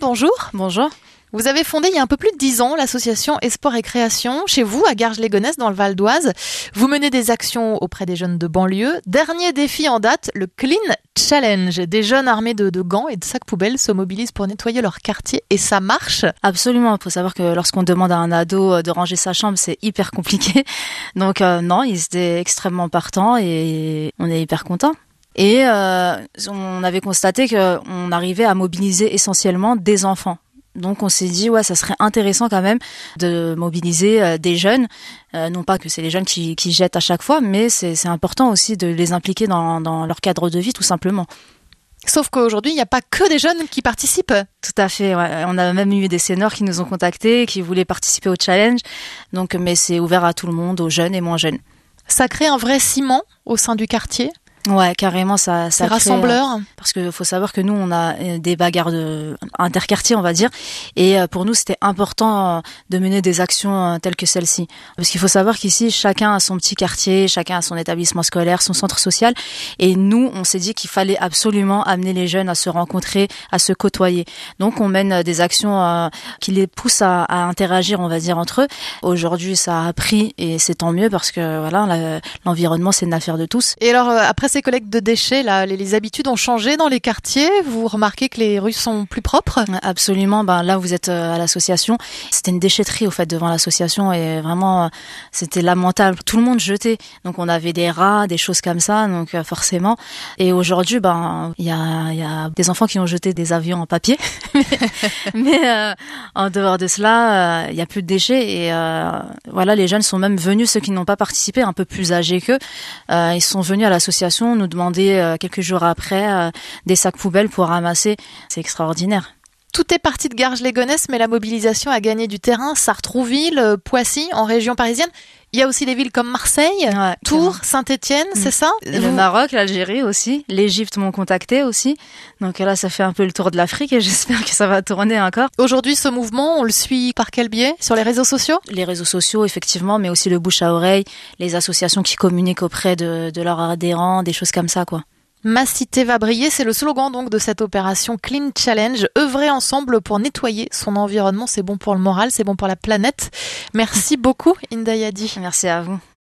Bonjour. Bonjour. Vous avez fondé il y a un peu plus de dix ans l'association Esport et Création chez vous à Garges-les-Gonesse dans le Val d'Oise. Vous menez des actions auprès des jeunes de banlieue. Dernier défi en date, le Clean Challenge. Des jeunes armés de, de gants et de sacs poubelles se mobilisent pour nettoyer leur quartier et ça marche? Absolument. Il faut savoir que lorsqu'on demande à un ado de ranger sa chambre, c'est hyper compliqué. Donc euh, non, ils étaient extrêmement partants et on est hyper contents. Et euh, on avait constaté qu'on arrivait à mobiliser essentiellement des enfants. Donc on s'est dit ouais ça serait intéressant quand même de mobiliser euh, des jeunes, euh, non pas que c'est les jeunes qui, qui, jettent à chaque fois, mais c'est important aussi de les impliquer dans, dans, leur cadre de vie tout simplement. Sauf qu'aujourd'hui il n'y a pas que des jeunes qui participent. Tout à fait. Ouais. On a même eu des seniors qui nous ont contactés, qui voulaient participer au challenge. Donc mais c'est ouvert à tout le monde, aux jeunes et moins jeunes. Ça crée un vrai ciment au sein du quartier? Ouais, carrément, ça, ça rassembleur. Euh, parce que faut savoir que nous, on a euh, des bagarres de interquartiers, on va dire, et euh, pour nous, c'était important de mener des actions telles que celle-ci, parce qu'il faut savoir qu'ici, chacun a son petit quartier, chacun a son établissement scolaire, son centre social, et nous, on s'est dit qu'il fallait absolument amener les jeunes à se rencontrer, à se côtoyer. Donc, on mène des actions qui les poussent à, à, interagir, on va dire, entre eux. Aujourd'hui, ça a pris, et c'est tant mieux parce que voilà, l'environnement, c'est une affaire de tous. Et alors, après ces collectes de déchets, les, habitudes ont changé dans les quartiers? Vous remarquez que les rues sont plus propres? Absolument. Ben là, vous êtes euh, à l'association. C'était une déchetterie au fait devant l'association et vraiment, euh, c'était lamentable. Tout le monde jetait. Donc on avait des rats, des choses comme ça. Donc euh, forcément. Et aujourd'hui, ben il y a, y a des enfants qui ont jeté des avions en papier. Mais en dehors de cela, il y a plus de déchets et voilà, les jeunes sont même venus, ceux qui n'ont pas participé, un peu plus âgés qu'eux, ils sont venus à l'association nous demander euh, quelques jours après euh, des sacs poubelles pour ramasser. C'est extraordinaire. Tout est parti de Garges-les-Gonesse, mais la mobilisation a gagné du terrain. Sartrouville, euh, Poissy, en région parisienne. Il y a aussi des villes comme Marseille, Tours, Saint-Étienne, c'est mm. ça Le Maroc, l'Algérie aussi, l'Égypte m'ont contacté aussi. Donc là, ça fait un peu le tour de l'Afrique et j'espère que ça va tourner encore. Aujourd'hui, ce mouvement, on le suit par quel biais Sur les réseaux sociaux Les réseaux sociaux, effectivement, mais aussi le bouche à oreille, les associations qui communiquent auprès de, de leurs adhérents, des choses comme ça, quoi. Ma cité va briller, c'est le slogan donc de cette opération Clean Challenge. Œuvrer ensemble pour nettoyer son environnement, c'est bon pour le moral, c'est bon pour la planète. Merci beaucoup Indayadi. Merci à vous.